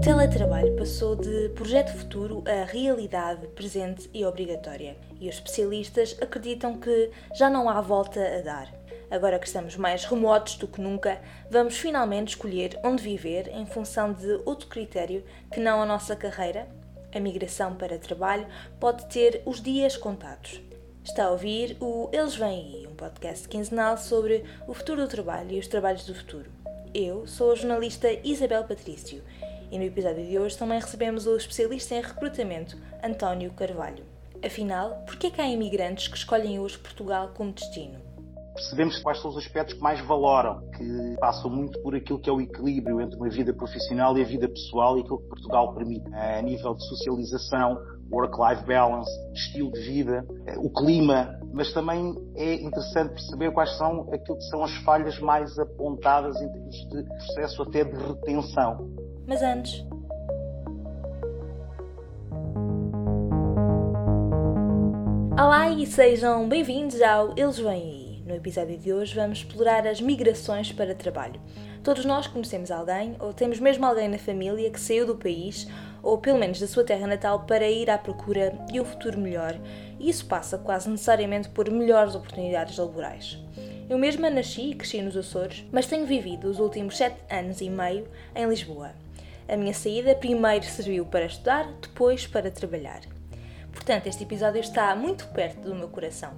O teletrabalho passou de projeto futuro a realidade presente e obrigatória, e os especialistas acreditam que já não há volta a dar. Agora que estamos mais remotos do que nunca, vamos finalmente escolher onde viver em função de outro critério que não a nossa carreira. A migração para trabalho pode ter os dias contados. Está a ouvir o Eles Vêm Aí, um podcast quinzenal sobre o futuro do trabalho e os trabalhos do futuro. Eu sou a jornalista Isabel Patrício e no episódio de hoje também recebemos o especialista em recrutamento, António Carvalho. Afinal, por que é que há imigrantes que escolhem hoje Portugal como destino? percebemos quais são os aspectos que mais valoram, que passam muito por aquilo que é o equilíbrio entre uma vida profissional e a vida pessoal e aquilo que Portugal permite a nível de socialização, work-life balance, estilo de vida, eh, o clima, mas também é interessante perceber quais são aquilo que são as falhas mais apontadas em termos de processo até de retenção. Mas antes. Olá e sejam bem-vindos ao Eles Vêm Aí. No episódio de hoje vamos explorar as migrações para trabalho. Todos nós conhecemos alguém, ou temos mesmo alguém na família que saiu do país, ou pelo menos da sua terra natal, para ir à procura de um futuro melhor, e isso passa quase necessariamente por melhores oportunidades laborais. Eu mesma nasci e cresci nos Açores, mas tenho vivido os últimos sete anos e meio em Lisboa. A minha saída primeiro serviu para estudar, depois para trabalhar. Portanto, este episódio está muito perto do meu coração.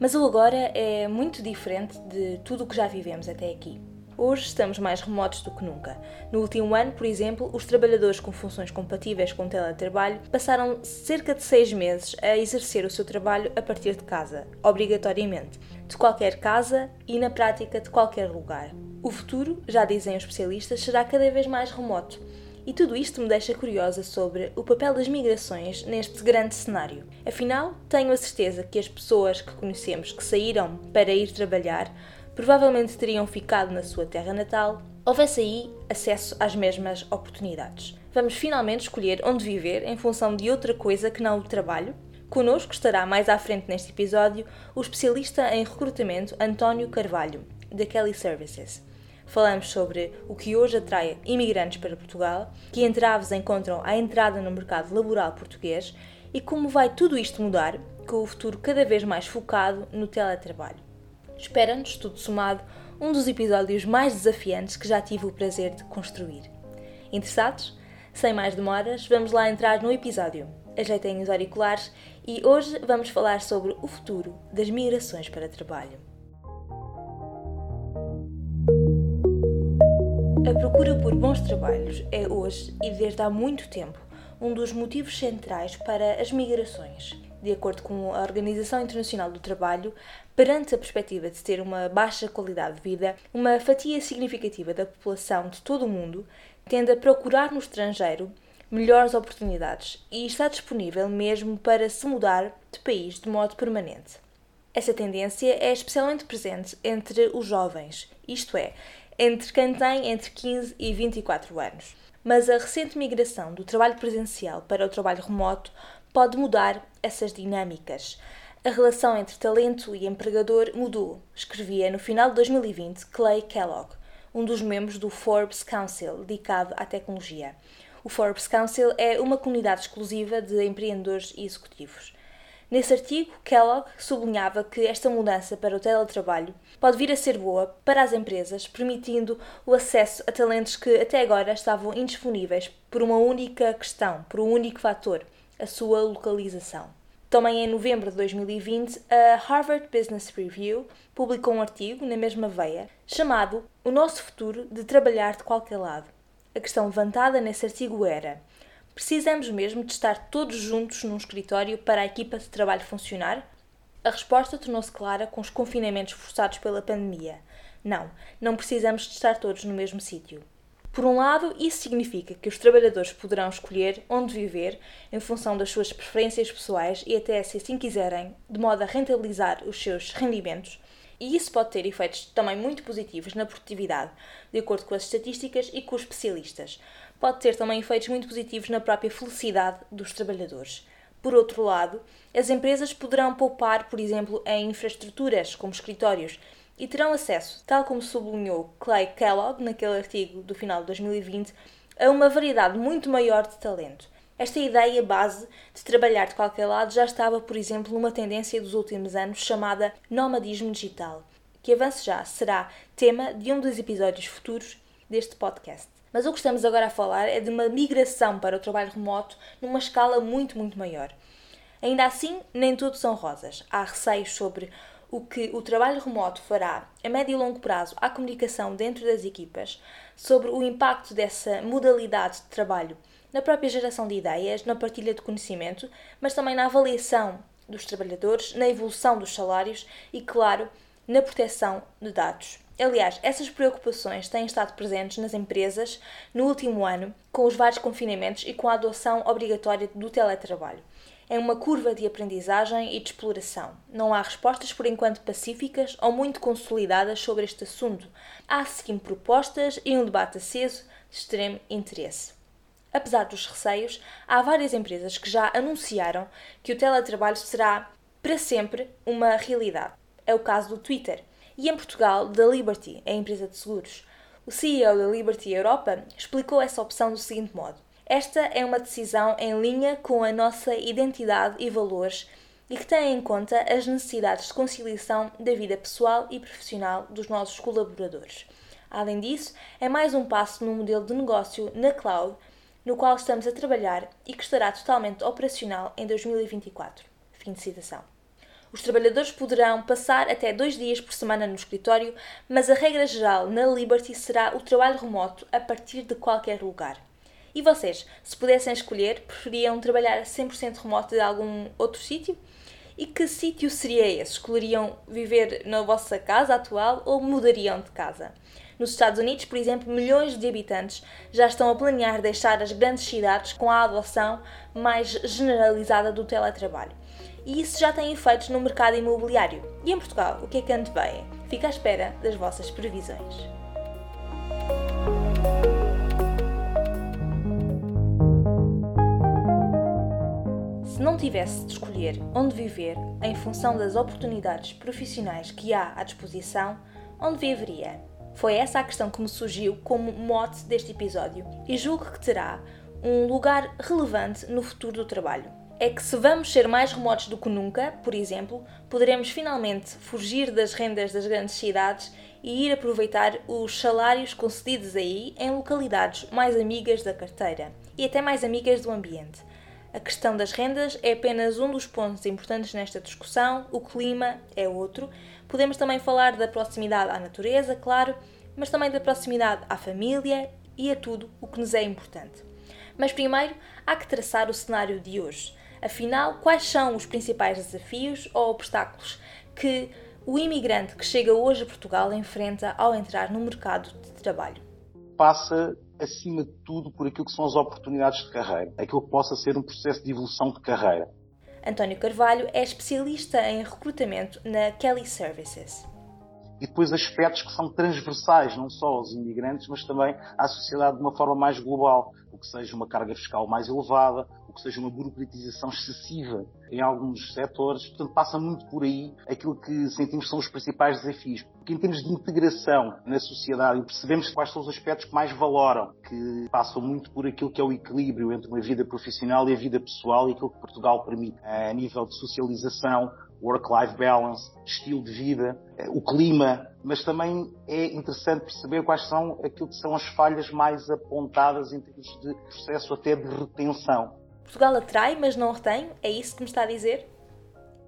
Mas o agora é muito diferente de tudo o que já vivemos até aqui. Hoje estamos mais remotos do que nunca. No último ano, por exemplo, os trabalhadores com funções compatíveis com o teletrabalho passaram cerca de seis meses a exercer o seu trabalho a partir de casa, obrigatoriamente, de qualquer casa e, na prática, de qualquer lugar. O futuro, já dizem os especialistas, será cada vez mais remoto e tudo isto me deixa curiosa sobre o papel das migrações neste grande cenário. Afinal, tenho a certeza que as pessoas que conhecemos que saíram para ir trabalhar provavelmente teriam ficado na sua terra natal, houvesse aí acesso às mesmas oportunidades. Vamos finalmente escolher onde viver em função de outra coisa que não o trabalho? Conosco estará mais à frente neste episódio o especialista em recrutamento António Carvalho, da Kelly Services. Falamos sobre o que hoje atrai imigrantes para Portugal, que entraves encontram à entrada no mercado laboral português e como vai tudo isto mudar com o futuro cada vez mais focado no teletrabalho. Espera-nos, tudo somado, um dos episódios mais desafiantes que já tive o prazer de construir. Interessados? Sem mais demoras, vamos lá entrar no episódio. Ajeitem os auriculares e hoje vamos falar sobre o futuro das migrações para trabalho. A procura por bons trabalhos é hoje e desde há muito tempo um dos motivos centrais para as migrações. De acordo com a Organização Internacional do Trabalho, perante a perspectiva de ter uma baixa qualidade de vida, uma fatia significativa da população de todo o mundo tende a procurar no estrangeiro melhores oportunidades e está disponível mesmo para se mudar de país de modo permanente. Essa tendência é especialmente presente entre os jovens, isto é, entre quem tem entre 15 e 24 anos. Mas a recente migração do trabalho presencial para o trabalho remoto pode mudar essas dinâmicas. A relação entre talento e empregador mudou, escrevia no final de 2020 Clay Kellogg, um dos membros do Forbes Council dedicado à tecnologia. O Forbes Council é uma comunidade exclusiva de empreendedores e executivos. Nesse artigo, Kellogg sublinhava que esta mudança para o teletrabalho pode vir a ser boa para as empresas, permitindo o acesso a talentos que até agora estavam indisponíveis por uma única questão, por um único fator, a sua localização. Também em novembro de 2020, a Harvard Business Review publicou um artigo na mesma veia chamado O Nosso Futuro de Trabalhar de Qualquer Lado. A questão levantada nesse artigo era Precisamos mesmo de estar todos juntos num escritório para a equipa de trabalho funcionar? A resposta tornou-se clara com os confinamentos forçados pela pandemia. Não, não precisamos de estar todos no mesmo sítio. Por um lado, isso significa que os trabalhadores poderão escolher onde viver em função das suas preferências pessoais e até se assim quiserem, de modo a rentabilizar os seus rendimentos, e isso pode ter efeitos também muito positivos na produtividade, de acordo com as estatísticas e com os especialistas, pode ter também efeitos muito positivos na própria felicidade dos trabalhadores. Por outro lado, as empresas poderão poupar, por exemplo, em infraestruturas, como escritórios, e terão acesso, tal como sublinhou Clay Kellogg naquele artigo do final de 2020, a uma variedade muito maior de talento. Esta ideia base de trabalhar de qualquer lado já estava, por exemplo, numa tendência dos últimos anos chamada nomadismo digital, que avanço já será tema de um dos episódios futuros deste podcast. Mas o que estamos agora a falar é de uma migração para o trabalho remoto numa escala muito, muito maior. Ainda assim, nem tudo são rosas. Há receios sobre o que o trabalho remoto fará a médio e longo prazo à comunicação dentro das equipas, sobre o impacto dessa modalidade de trabalho na própria geração de ideias, na partilha de conhecimento, mas também na avaliação dos trabalhadores, na evolução dos salários e, claro, na proteção de dados. Aliás, essas preocupações têm estado presentes nas empresas no último ano, com os vários confinamentos e com a adoção obrigatória do teletrabalho. É uma curva de aprendizagem e de exploração. Não há respostas por enquanto pacíficas ou muito consolidadas sobre este assunto. Há seguindo propostas e um debate aceso de extremo interesse. Apesar dos receios, há várias empresas que já anunciaram que o teletrabalho será para sempre uma realidade. É o caso do Twitter. E em Portugal, da Liberty, a empresa de seguros. O CEO da Liberty Europa explicou essa opção do seguinte modo: Esta é uma decisão em linha com a nossa identidade e valores e que tem em conta as necessidades de conciliação da vida pessoal e profissional dos nossos colaboradores. Além disso, é mais um passo no modelo de negócio na cloud no qual estamos a trabalhar e que estará totalmente operacional em 2024. Fim de citação. Os trabalhadores poderão passar até dois dias por semana no escritório, mas a regra geral na Liberty será o trabalho remoto a partir de qualquer lugar. E vocês, se pudessem escolher, preferiam trabalhar 100% remoto de algum outro sítio? E que sítio seria esse? Escolheriam viver na vossa casa atual ou mudariam de casa? Nos Estados Unidos, por exemplo, milhões de habitantes já estão a planear deixar as grandes cidades com a adoção mais generalizada do teletrabalho. E isso já tem efeitos no mercado imobiliário. E em Portugal, o que é que antevém? Fica à espera das vossas previsões. Se não tivesse de escolher onde viver em função das oportunidades profissionais que há à disposição, onde viveria? Foi essa a questão que me surgiu como mote deste episódio e julgo que terá um lugar relevante no futuro do trabalho. É que se vamos ser mais remotos do que nunca, por exemplo, poderemos finalmente fugir das rendas das grandes cidades e ir aproveitar os salários concedidos aí em localidades mais amigas da carteira e até mais amigas do ambiente. A questão das rendas é apenas um dos pontos importantes nesta discussão, o clima é outro. Podemos também falar da proximidade à natureza, claro, mas também da proximidade à família e a tudo o que nos é importante. Mas primeiro há que traçar o cenário de hoje. Afinal, quais são os principais desafios ou obstáculos que o imigrante que chega hoje a Portugal enfrenta ao entrar no mercado de trabalho? Passa acima de tudo, por aquilo que são as oportunidades de carreira, aquilo que possa ser um processo de evolução de carreira. António Carvalho é especialista em recrutamento na Kelly Services. E depois aspectos que são transversais, não só aos imigrantes, mas também à sociedade de uma forma mais global, que seja uma carga fiscal mais elevada, que seja uma burocratização excessiva em alguns setores. Portanto, passa muito por aí aquilo que sentimos são os principais desafios. Porque em termos de integração na sociedade, percebemos quais são os aspectos que mais valoram, que passam muito por aquilo que é o equilíbrio entre uma vida profissional e a vida pessoal e aquilo que Portugal permite a nível de socialização, work-life balance, estilo de vida, o clima, mas também é interessante perceber quais são aquilo que são as falhas mais apontadas em termos de processo até de retenção. Portugal atrai, mas não retém? É isso que me está a dizer?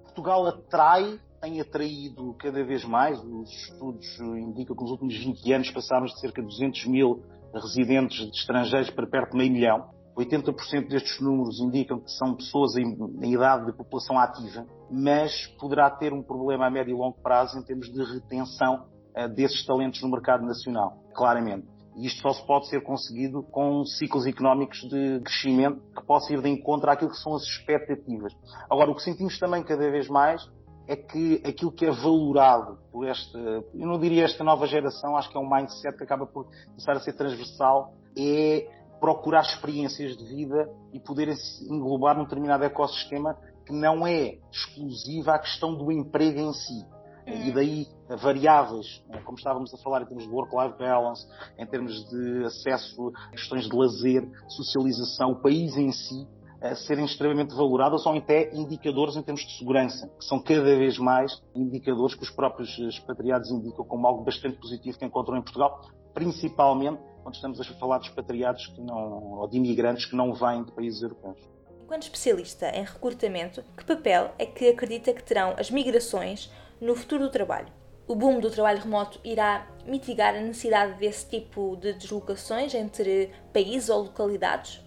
Portugal atrai, tem atraído cada vez mais. Os estudos indicam que nos últimos 20 anos passámos de cerca de 200 mil residentes de estrangeiros para perto de meio milhão. 80% destes números indicam que são pessoas em, em, idade de população ativa, mas poderá ter um problema a médio e longo prazo em termos de retenção uh, desses talentos no mercado nacional, claramente. E isto só se pode ser conseguido com ciclos económicos de crescimento que possam ir de encontro àquilo que são as expectativas. Agora, o que sentimos também cada vez mais é que aquilo que é valorado por esta, eu não diria esta nova geração, acho que é um mindset que acaba por começar a ser transversal, é procurar experiências de vida e poder englobar num determinado ecossistema que não é exclusiva à questão do emprego em si. E daí variáveis, como estávamos a falar em termos de work-life balance, em termos de acesso a questões de lazer, socialização, o país em si, a serem extremamente valoradas ou até indicadores em termos de segurança, que são cada vez mais indicadores que os próprios expatriados indicam como algo bastante positivo que encontram em Portugal, principalmente quando estamos a falar de expatriados que não, ou de imigrantes que não vêm de países europeus. Enquanto especialista em recrutamento, que papel é que acredita que terão as migrações no futuro do trabalho? O boom do trabalho remoto irá mitigar a necessidade desse tipo de deslocações entre países ou localidades?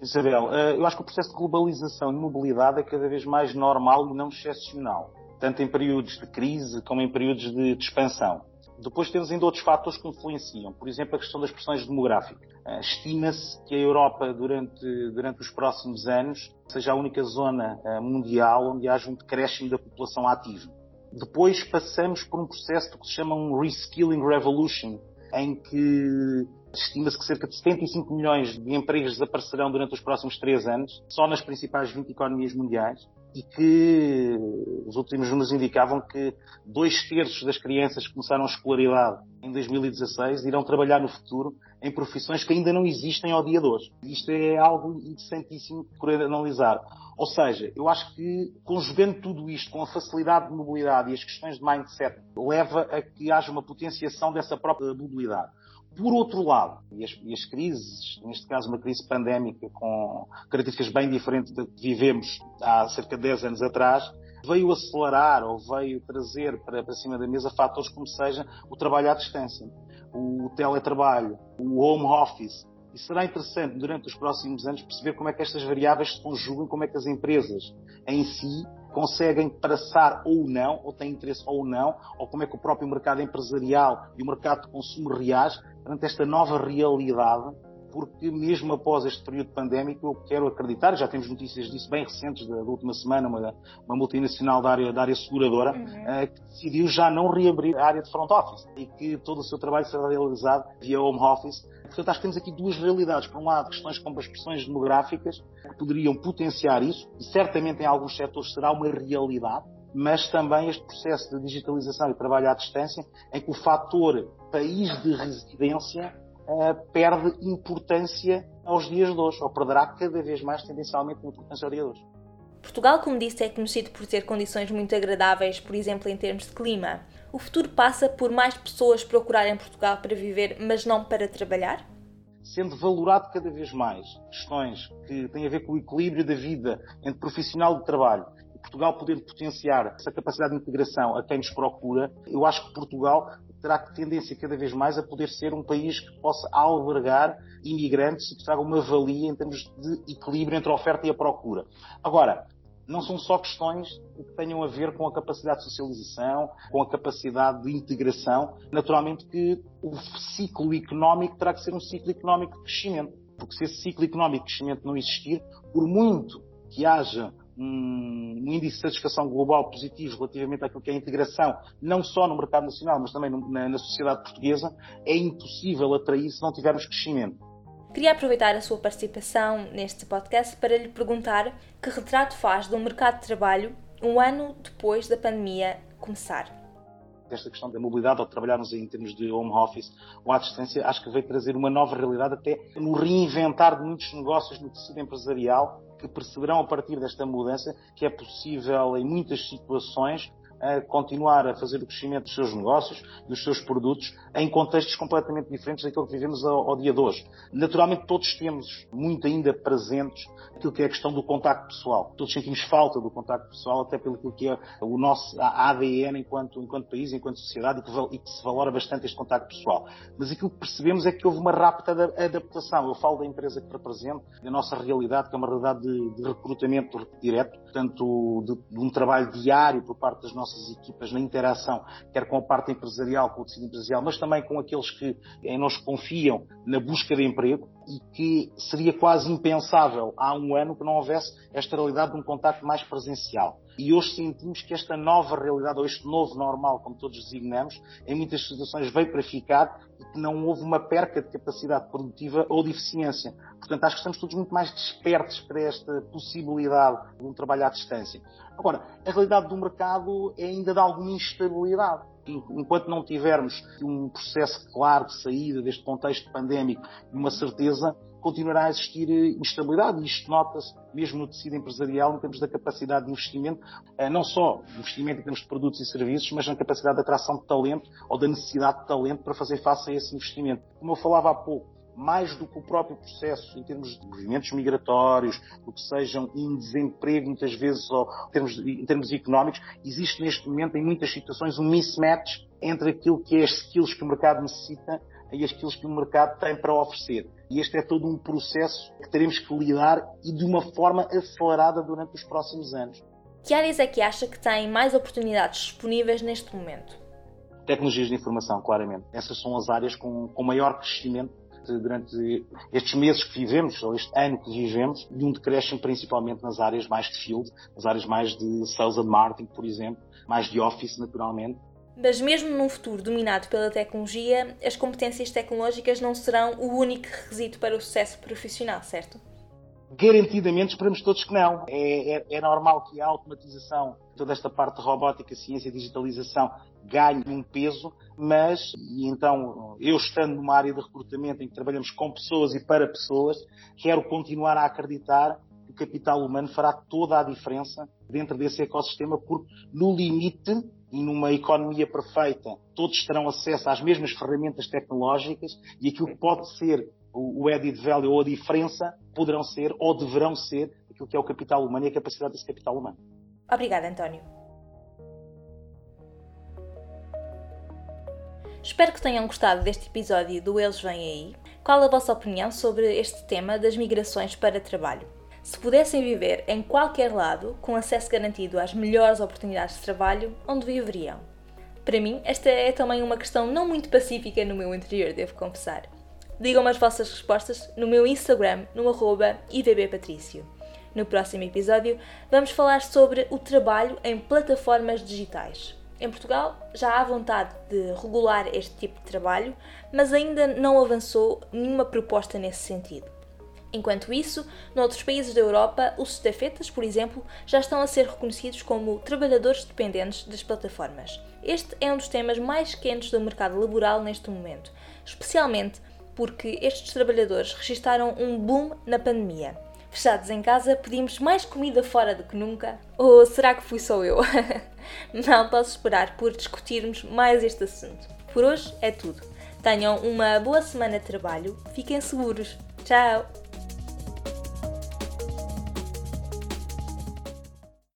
Isabel, eh, eu acho que o processo de globalização e mobilidade é cada vez mais normal e não excepcional, tanto em períodos de crise como em períodos de, expansão. Depois temos ainda outros fatores que influenciam, por exemplo, a questão das pressões demográficas. Eh, estima-se que a Europa, durante, durante os próximos anos, seja a única zona eh, mundial onde haja um decréscimo da população ativa. Depois passamos por um processo que se chama um reskilling revolution, em que estima-se que cerca de 75 milhões de empregos desaparecerão durante os próximos três anos, só nas principais 20 economias mundiais, e que os últimos números indicavam que dois terços das crianças que começaram a escolaridade em 2016 irão trabalhar no futuro em profissões que ainda não existem ao dia de hoje. Isto é algo interessantíssimo por analisar. Ou seja, eu acho que conjugando tudo isto com a facilidade de mobilidade e as questões de mindset, leva a que haja uma potenciação dessa própria mobilidade. Por outro lado, e as, e as, crises, neste caso uma crise pandémica com características bem diferentes da que vivemos há cerca de 10 anos atrás, veio acelerar ou veio trazer para, para cima da mesa fatores como seja o trabalho à distância, o teletrabalho, o home office, e será interessante, durante os próximos anos, perceber como é que estas variáveis se conjugam, como é que as empresas em si conseguem passar ou não, ou têm interesse ou não, ou como é que o próprio mercado empresarial e o mercado de consumo reage perante esta nova realidade porque mesmo após este período pandémico, eu quero acreditar, já temos notícias disso bem recentes da, da última semana, uma, uma, multinacional da área, da área seguradora, uhum. uh, que decidiu já não reabrir a área de front office e que todo o seu trabalho será realizado via home office. Portanto, acho que temos aqui duas realidades. Por um lado, questões como as pressões demográficas, que poderiam potenciar isso, e certamente em alguns setores será uma realidade, mas também este processo de digitalização e trabalho à distância, em que o fator país de residência perde importância aos dias de hoje, ou perderá cada vez mais tendencialmente importância aos dias de hoje. Portugal, como disse, é conhecido por ter condições muito agradáveis, por exemplo, em termos de clima. O futuro passa por mais pessoas procurarem Portugal para viver, mas não para trabalhar? Sendo valorado cada vez mais questões que têm a ver com o equilíbrio da vida entre profissional e trabalho Portugal podendo potenciar essa capacidade de integração a quem nos procura, eu acho que Portugal terá tendência cada vez mais a poder ser um país que possa albergar imigrantes e que traga uma valia em termos de equilíbrio entre a oferta e a procura. Agora, não são só questões que tenham a ver com a capacidade de socialização, com a capacidade de integração. Naturalmente que o ciclo económico terá que ser um ciclo económico de crescimento. Porque se esse ciclo económico de crescimento não existir, por muito que haja um, um, índice de satisfação global positivo relativamente àquilo que é a integração, não só no mercado nacional, mas também no, na, na sociedade portuguesa, é impossível atrair se não tivermos crescimento. Queria aproveitar a sua participação neste podcast para lhe perguntar que retrato faz do mercado de trabalho um ano depois da pandemia começar. Esta questão da mobilidade, ao trabalharmos em termos de home office ou à distância, acho que veio trazer uma nova realidade até no reinventar de muitos negócios no tecido empresarial que perceberão a partir desta mudança que é possível, em muitas situações, a continuar a fazer o crescimento dos seus negócios, dos seus produtos, em contextos completamente diferentes daquilo que vivemos ao, ao, dia de hoje. Naturalmente, todos temos muito ainda presentes aquilo que é a questão do contacto pessoal. Todos sentimos falta do contacto pessoal, até pelo que é o nosso ADN enquanto, enquanto país, enquanto sociedade, e que, e que, se valora bastante este contacto pessoal. Mas aquilo que percebemos é que houve uma rápida adaptação. Eu falo da empresa que represento, da nossa realidade, que é uma realidade de, de recrutamento direto, portanto, de, de um trabalho diário por parte das nossas nossas equipas na interação, quer com a parte empresarial, com o tecido empresarial, mas também com aqueles que em nós confiam na busca de emprego. E que seria quase impensável há um ano que não houvesse esta realidade de um contacto mais presencial. E hoje sentimos que esta nova realidade, ou este novo normal, como todos designamos, em muitas situações veio para ficar e que não houve uma perca de capacidade produtiva ou de eficiência. Portanto, acho que estamos todos muito mais despertos para esta possibilidade de um trabalho à distância. Agora, a realidade do mercado é ainda de alguma instabilidade enquanto não tivermos um processo claro de saída deste contexto pandémico e uma certeza, continuará a existir instabilidade. E isto nota-se mesmo no tecido empresarial, em termos da capacidade de investimento, eh, não só investimento em termos de produtos e serviços, mas na capacidade de atração de talento ou da necessidade de talento para fazer face a esse investimento. Como eu falava há pouco, mais do que o próprio processo em termos de movimentos migratórios, do que sejam em desemprego, muitas vezes, ou em termos, em termos económicos, existe neste momento, em muitas situações, um mismatch entre aquilo que é as skills que o mercado necessita e as skills que o mercado tem para oferecer. E este é todo um processo que teremos que lidar e de uma forma acelerada durante os próximos anos. Que áreas é que acha que têm mais oportunidades disponíveis neste momento? Tecnologias de informação, claramente. Essas são as áreas com, com maior crescimento durante estes meses que vivemos, ou este ano que vivemos, e um decréscimo principalmente nas áreas mais de field, nas áreas mais de sales and marketing, por exemplo, mais de office, naturalmente. Mas mesmo num futuro dominado pela tecnologia, as competências tecnológicas não serão o único requisito para o sucesso profissional, certo? Garantidamente esperamos todos que não. É, é, é, normal que a automatização, toda esta parte de robótica, ciência e digitalização ganhe um peso, mas, e então, eu estando numa área de recrutamento em que trabalhamos com pessoas e para pessoas, quero continuar a acreditar que o capital humano fará toda a diferença dentro desse ecossistema, porque no limite e numa economia perfeita, todos terão acesso às mesmas ferramentas tecnológicas e aquilo que pode ser o added value ou a diferença poderão ser ou deverão ser aquilo que é o capital humano e a capacidade desse capital humano. Obrigada, António. Espero que tenham gostado deste episódio do Eles Vêm Aí. Qual a vossa opinião sobre este tema das migrações para trabalho? Se pudessem viver em qualquer lado, com acesso garantido às melhores oportunidades de trabalho, onde viveriam? Para mim, esta é também uma questão não muito pacífica no meu interior, devo confessar. Digam-me as vossas respostas no meu Instagram, no arroba ivbpatricio. No próximo episódio, vamos falar sobre o trabalho em plataformas digitais. Em Portugal já há vontade de regular este tipo de trabalho, mas ainda não avançou nenhuma proposta nesse sentido. Enquanto isso, noutros países da Europa, os estafetas, por exemplo, já estão a ser reconhecidos como trabalhadores dependentes das plataformas. Este é um dos temas mais quentes do mercado laboral neste momento, especialmente porque estes trabalhadores registaram um boom na pandemia. Fechados em casa, pedimos mais comida fora do que nunca? Ou será que fui só eu? Não posso esperar por discutirmos mais este assunto. Por hoje é tudo. Tenham uma boa semana de trabalho, fiquem seguros. Tchau!